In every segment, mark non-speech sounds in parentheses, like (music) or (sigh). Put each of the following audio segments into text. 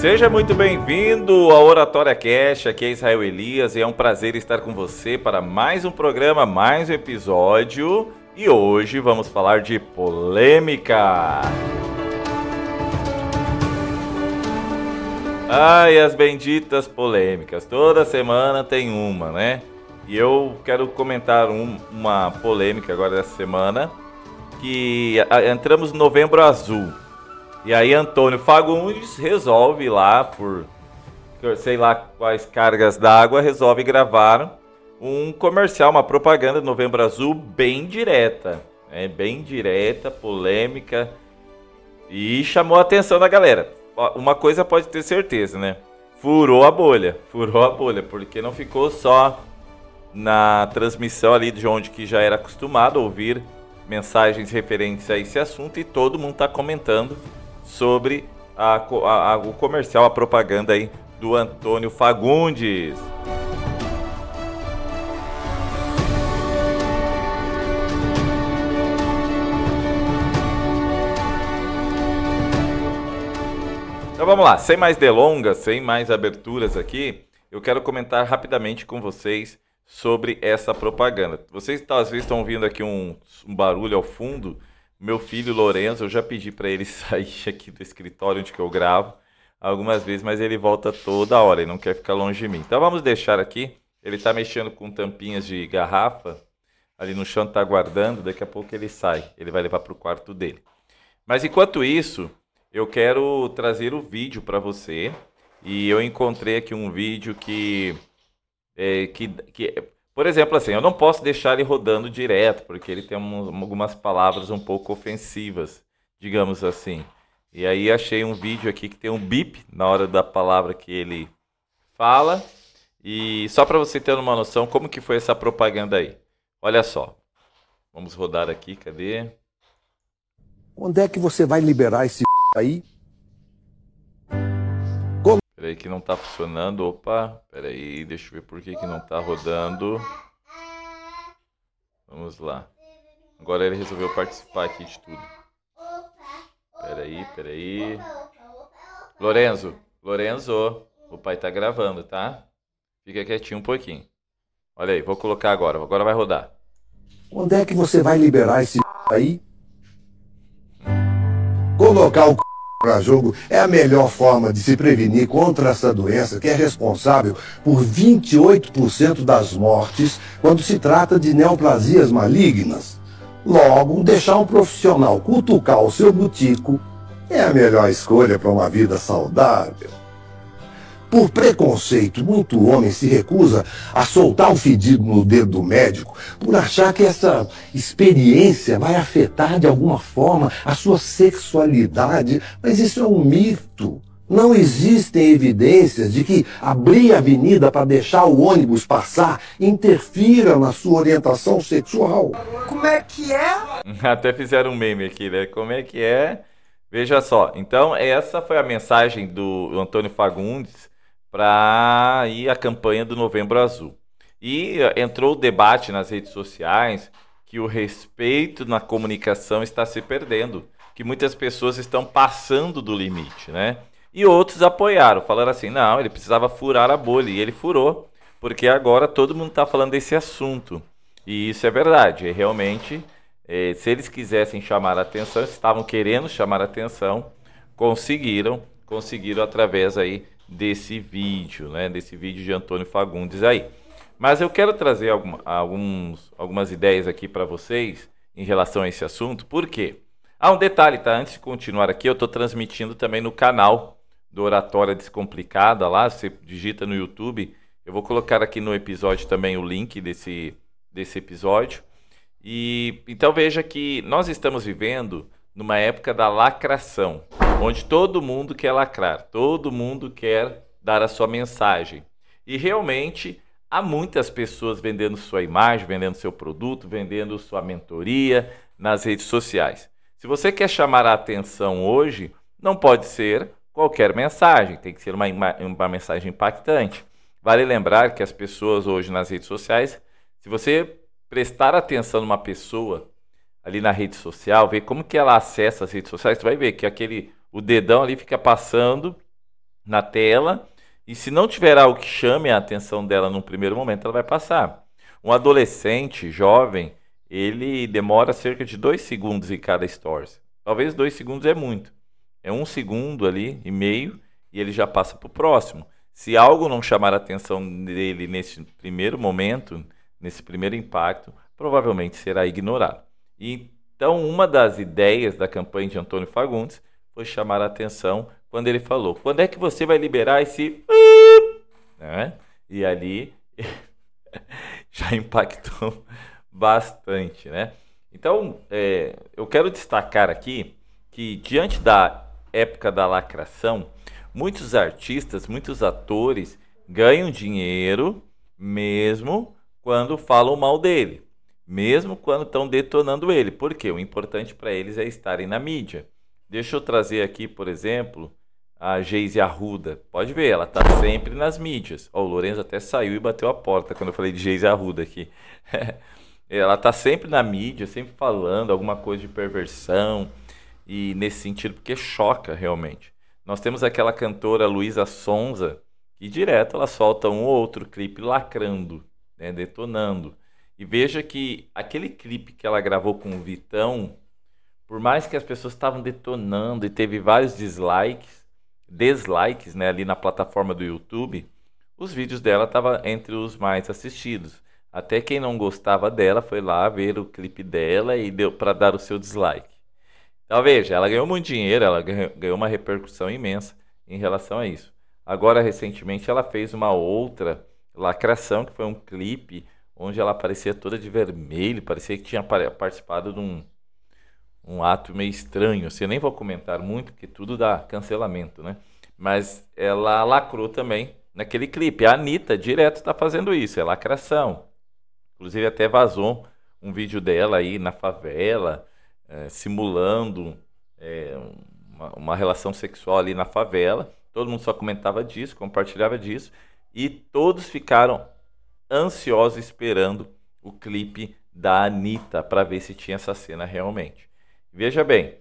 Seja muito bem-vindo ao Oratória Cash, aqui é Israel Elias e é um prazer estar com você para mais um programa, mais um episódio. E hoje vamos falar de polêmica. Ai, as benditas polêmicas. Toda semana tem uma, né? E eu quero comentar um, uma polêmica agora dessa semana. Que entramos no novembro azul. E aí Antônio Fagundes resolve lá, por sei lá quais cargas d'água, resolve gravar um comercial, uma propaganda Novembro Azul bem direta. É bem direta, polêmica. E chamou a atenção da galera. Uma coisa pode ter certeza, né? Furou a bolha. Furou a bolha, porque não ficou só na transmissão ali de onde que já era acostumado a ouvir mensagens referentes a esse assunto e todo mundo está comentando sobre a, a, a, o comercial, a propaganda aí do Antônio Fagundes. Então vamos lá, sem mais delongas, sem mais aberturas aqui, eu quero comentar rapidamente com vocês sobre essa propaganda. Vocês talvez estão ouvindo aqui um, um barulho ao fundo, meu filho Lourenço, eu já pedi para ele (laughs) sair aqui do escritório onde que eu gravo algumas vezes, mas ele volta toda hora, ele não quer ficar longe de mim. Então vamos deixar aqui. Ele está mexendo com tampinhas de garrafa ali no chão, está guardando. Daqui a pouco ele sai, ele vai levar para o quarto dele. Mas enquanto isso, eu quero trazer o vídeo para você. E eu encontrei aqui um vídeo que, é, que, que por exemplo, assim, eu não posso deixar ele rodando direto, porque ele tem um, algumas palavras um pouco ofensivas, digamos assim. E aí achei um vídeo aqui que tem um bip na hora da palavra que ele fala. E só para você ter uma noção como que foi essa propaganda aí. Olha só. Vamos rodar aqui, cadê? Onde é que você vai liberar esse (laughs) aí? Peraí que não tá funcionando. Opa, peraí, deixa eu ver por que, que não tá rodando. Vamos lá. Agora ele resolveu participar aqui de tudo. Peraí, peraí. Lorenzo, Lorenzo, o pai tá gravando, tá? Fica quietinho um pouquinho. Olha aí, vou colocar agora. Agora vai rodar. Onde é que você vai liberar esse aí? Colocar o para jogo é a melhor forma de se prevenir contra essa doença que é responsável por 28% das mortes quando se trata de neoplasias malignas. Logo, deixar um profissional cutucar o seu butico é a melhor escolha para uma vida saudável. Por preconceito, muito homem se recusa a soltar um fedido no dedo do médico por achar que essa experiência vai afetar de alguma forma a sua sexualidade, mas isso é um mito. Não existem evidências de que abrir a avenida para deixar o ônibus passar interfira na sua orientação sexual. Como é que é? (laughs) Até fizeram um meme aqui, né? Como é que é? Veja só. Então, essa foi a mensagem do Antônio Fagundes para ir a campanha do Novembro Azul. E eh, entrou o debate nas redes sociais que o respeito na comunicação está se perdendo, que muitas pessoas estão passando do limite, né? E outros apoiaram, falaram assim: não, ele precisava furar a bolha, e ele furou, porque agora todo mundo está falando desse assunto. E isso é verdade, realmente, é, se eles quisessem chamar a atenção, estavam querendo chamar a atenção, conseguiram, conseguiram através aí desse vídeo, né? Desse vídeo de Antônio Fagundes aí. Mas eu quero trazer algum, alguns, algumas ideias aqui para vocês em relação a esse assunto. Por quê? Ah, um detalhe, tá? Antes de continuar aqui, eu estou transmitindo também no canal do Oratória Descomplicada lá. Você digita no YouTube. Eu vou colocar aqui no episódio também o link desse, desse episódio. E então veja que nós estamos vivendo numa época da lacração onde todo mundo quer lacrar, todo mundo quer dar a sua mensagem. E realmente há muitas pessoas vendendo sua imagem, vendendo seu produto, vendendo sua mentoria nas redes sociais. Se você quer chamar a atenção hoje, não pode ser qualquer mensagem, tem que ser uma, uma mensagem impactante. Vale lembrar que as pessoas hoje nas redes sociais, se você prestar atenção numa pessoa ali na rede social, ver como que ela acessa as redes sociais, você vai ver que aquele o dedão ali fica passando na tela. E se não tiver algo que chame a atenção dela num primeiro momento, ela vai passar. Um adolescente jovem, ele demora cerca de dois segundos em cada stories. Talvez dois segundos é muito. É um segundo ali e meio e ele já passa para o próximo. Se algo não chamar a atenção dele nesse primeiro momento, nesse primeiro impacto, provavelmente será ignorado. Então, uma das ideias da campanha de Antônio Fagundes foi chamar a atenção quando ele falou: quando é que você vai liberar esse. (laughs) Né? E ali (laughs) já impactou bastante, né? Então, é, eu quero destacar aqui que, diante da época da lacração, muitos artistas, muitos atores ganham dinheiro mesmo quando falam mal dele, mesmo quando estão detonando ele. Porque o importante para eles é estarem na mídia. Deixa eu trazer aqui, por exemplo, a Geise Arruda. Pode ver, ela está sempre nas mídias. O Lourenço até saiu e bateu a porta quando eu falei de Geise Arruda aqui. (laughs) ela está sempre na mídia, sempre falando alguma coisa de perversão e nesse sentido porque choca realmente. Nós temos aquela cantora Luísa Sonza que direto ela solta um ou outro clipe lacrando, né, detonando. E veja que aquele clipe que ela gravou com o Vitão, por mais que as pessoas estavam detonando e teve vários dislikes, dislikes, né, ali na plataforma do YouTube, os vídeos dela estavam entre os mais assistidos. Até quem não gostava dela foi lá ver o clipe dela e deu para dar o seu dislike. Então veja, ela ganhou muito dinheiro, ela ganhou uma repercussão imensa em relação a isso. Agora, recentemente, ela fez uma outra lacração, que foi um clipe onde ela aparecia toda de vermelho, parecia que tinha participado de um, um ato meio estranho. Assim, eu nem vou comentar muito, porque tudo dá cancelamento, né? Mas ela lacrou também naquele clipe. A Anitta direto está fazendo isso, é lacração. Inclusive até vazou um vídeo dela aí na favela, é, simulando é, uma, uma, relação sexual ali na favela. Todo mundo só comentava disso, compartilhava disso. E todos ficaram ansiosos esperando o clipe da Anitta para ver se tinha essa cena realmente. Veja bem,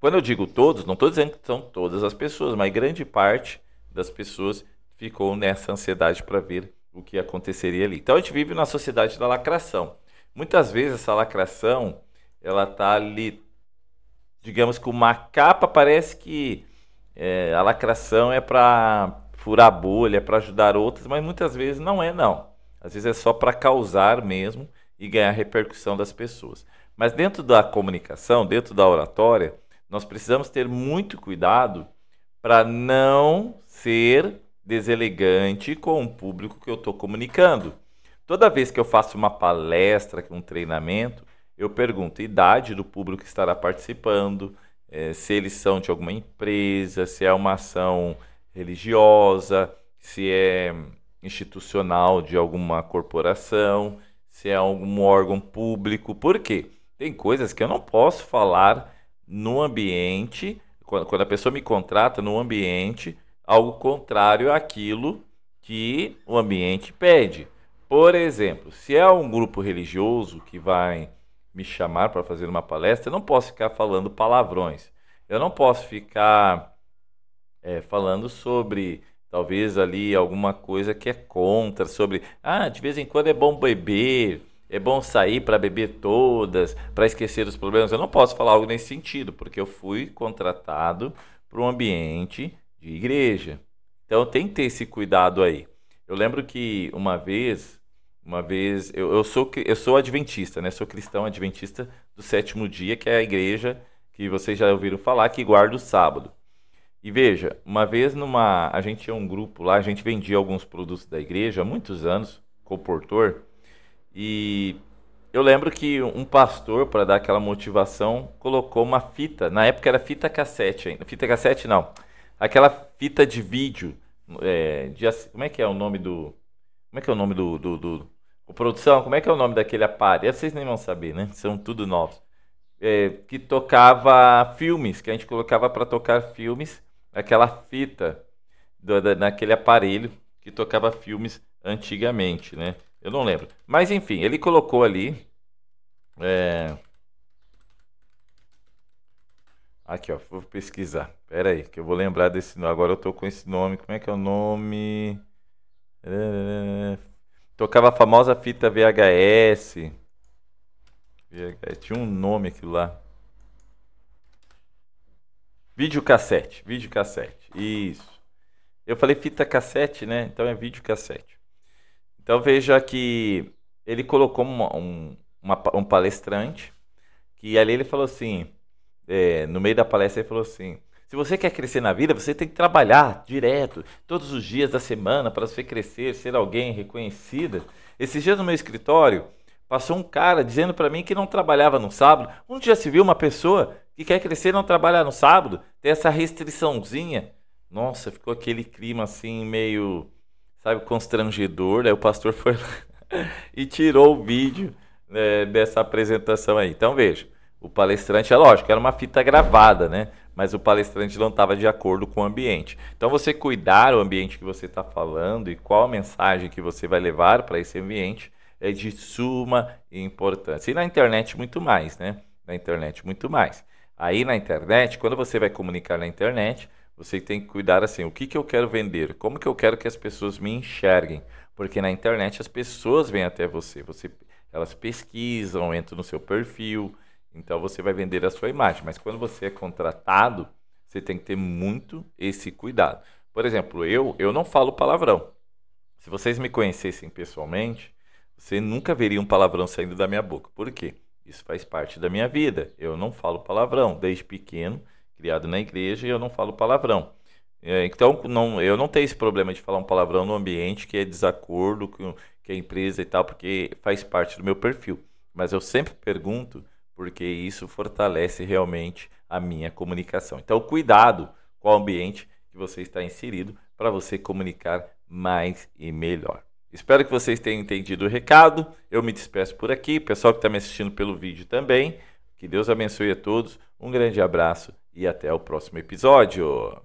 quando eu digo todos, não estou dizendo que são todas as pessoas, mas grande parte das pessoas ficou nessa ansiedade para ver o que aconteceria ali. Então a gente vive na sociedade da lacração. Muitas vezes essa lacração, ela tá ali, digamos que uma capa parece que é, a lacração é para furar bolha, para ajudar outras, mas muitas vezes não é não. Às vezes é só para causar mesmo e ganhar repercussão das pessoas. Mas dentro da comunicação, dentro da oratória, nós precisamos ter muito cuidado para não ser deselegante com o público que eu estou comunicando. Toda vez que eu faço uma palestra, um treinamento, eu pergunto a idade do público que estará participando, é, se eles são de alguma empresa, se é uma ação religiosa, se é institucional de alguma corporação, se é algum órgão público. Por quê? Tem coisas que eu não posso falar no ambiente, quando a pessoa me contrata no ambiente algo contrário àquilo que o ambiente pede. Por exemplo, se é um grupo religioso que vai me chamar para fazer uma palestra, eu não posso ficar falando palavrões. Eu não posso ficar é, falando sobre talvez ali alguma coisa que é contra, sobre ah, de vez em quando é bom beber, é bom sair para beber todas, para esquecer os problemas. Eu não posso falar algo nesse sentido, porque eu fui contratado para um ambiente de igreja. Então tem que ter esse cuidado aí. Eu lembro que uma vez, uma vez, eu, eu sou eu sou adventista, né? Sou cristão adventista do sétimo dia, que é a igreja que vocês já ouviram falar que guarda o sábado. E veja, uma vez numa, a gente tinha um grupo lá, a gente vendia alguns produtos da igreja há muitos anos, comportor, e eu lembro que um pastor, para dar aquela motivação, colocou uma fita, na época era fita cassete ainda, fita cassete não, aquela fita de vídeo. É, de, como é que é o nome do. Como é que é o nome do, do, do, do. produção, como é que é o nome daquele aparelho? Vocês nem vão saber, né? (laughs) São tudo novos. É, que tocava filmes, que a gente colocava para tocar filmes, aquela fita do, da, naquele aparelho que tocava filmes antigamente, né? Eu não lembro. Mas enfim, ele colocou ali. É, Aqui, ó, vou pesquisar. Pera aí, que eu vou lembrar desse nome. Agora eu tô com esse nome. Como é que é o nome? É... Tocava a famosa fita VHS. VHS. Tinha um nome aquilo lá. Videocassete. Videocassete. Isso. Eu falei fita cassete, né? Então é videocassete. Então veja que ele colocou uma, um, uma, um palestrante que ali ele falou assim, é, no meio da palestra ele falou assim, se você quer crescer na vida, você tem que trabalhar direto, todos os dias da semana, para você crescer, ser alguém reconhecida. Esses dias no meu escritório, passou um cara dizendo para mim que não trabalhava no sábado. Onde já se viu uma pessoa que quer crescer não trabalhar no sábado? Tem essa restriçãozinha. Nossa, ficou aquele clima assim meio, sabe, constrangedor. Aí o pastor (laughs) foi lá e tirou o vídeo né, dessa apresentação aí. Então veja, o palestrante, é lógico, era uma fita gravada, né? Mas o palestrante não estava de acordo com o ambiente. Então você cuidar o ambiente que você está falando e qual a mensagem que você vai levar para esse ambiente é de suma importância. E na internet muito mais, né? Na internet muito mais. Aí na internet, quando você vai comunicar na internet, você tem que cuidar assim, o que, que eu quero vender? Como que eu quero que as pessoas me enxerguem? Porque na internet as pessoas vêm até você. Você elas pesquisam, entram no seu perfil, então você vai vender a sua imagem. Mas quando você é contratado, você tem que ter muito esse cuidado. Por exemplo, eu, eu não falo palavrão. Se vocês me conhecessem pessoalmente, você nunca veria um palavrão saindo da minha boca. Por quê? Isso faz parte da minha vida. Eu não falo palavrão. Desde pequeno, criado na igreja, eu não falo palavrão. É, então, não, eu não tenho esse problema de falar um palavrão no ambiente que é desacordo com, que é empresa e tal, porque faz parte do meu perfil. Mas eu sempre pergunto porque isso fortalece realmente a minha comunicação. Então, cuidado com o ambiente que você está inserido para você comunicar mais e melhor. Espero que vocês tenham entendido o recado. Eu me despeço por aqui. Pessoal que está me assistindo pelo vídeo também. Que Deus abençoe a todos. Um grande abraço e até o próximo episódio.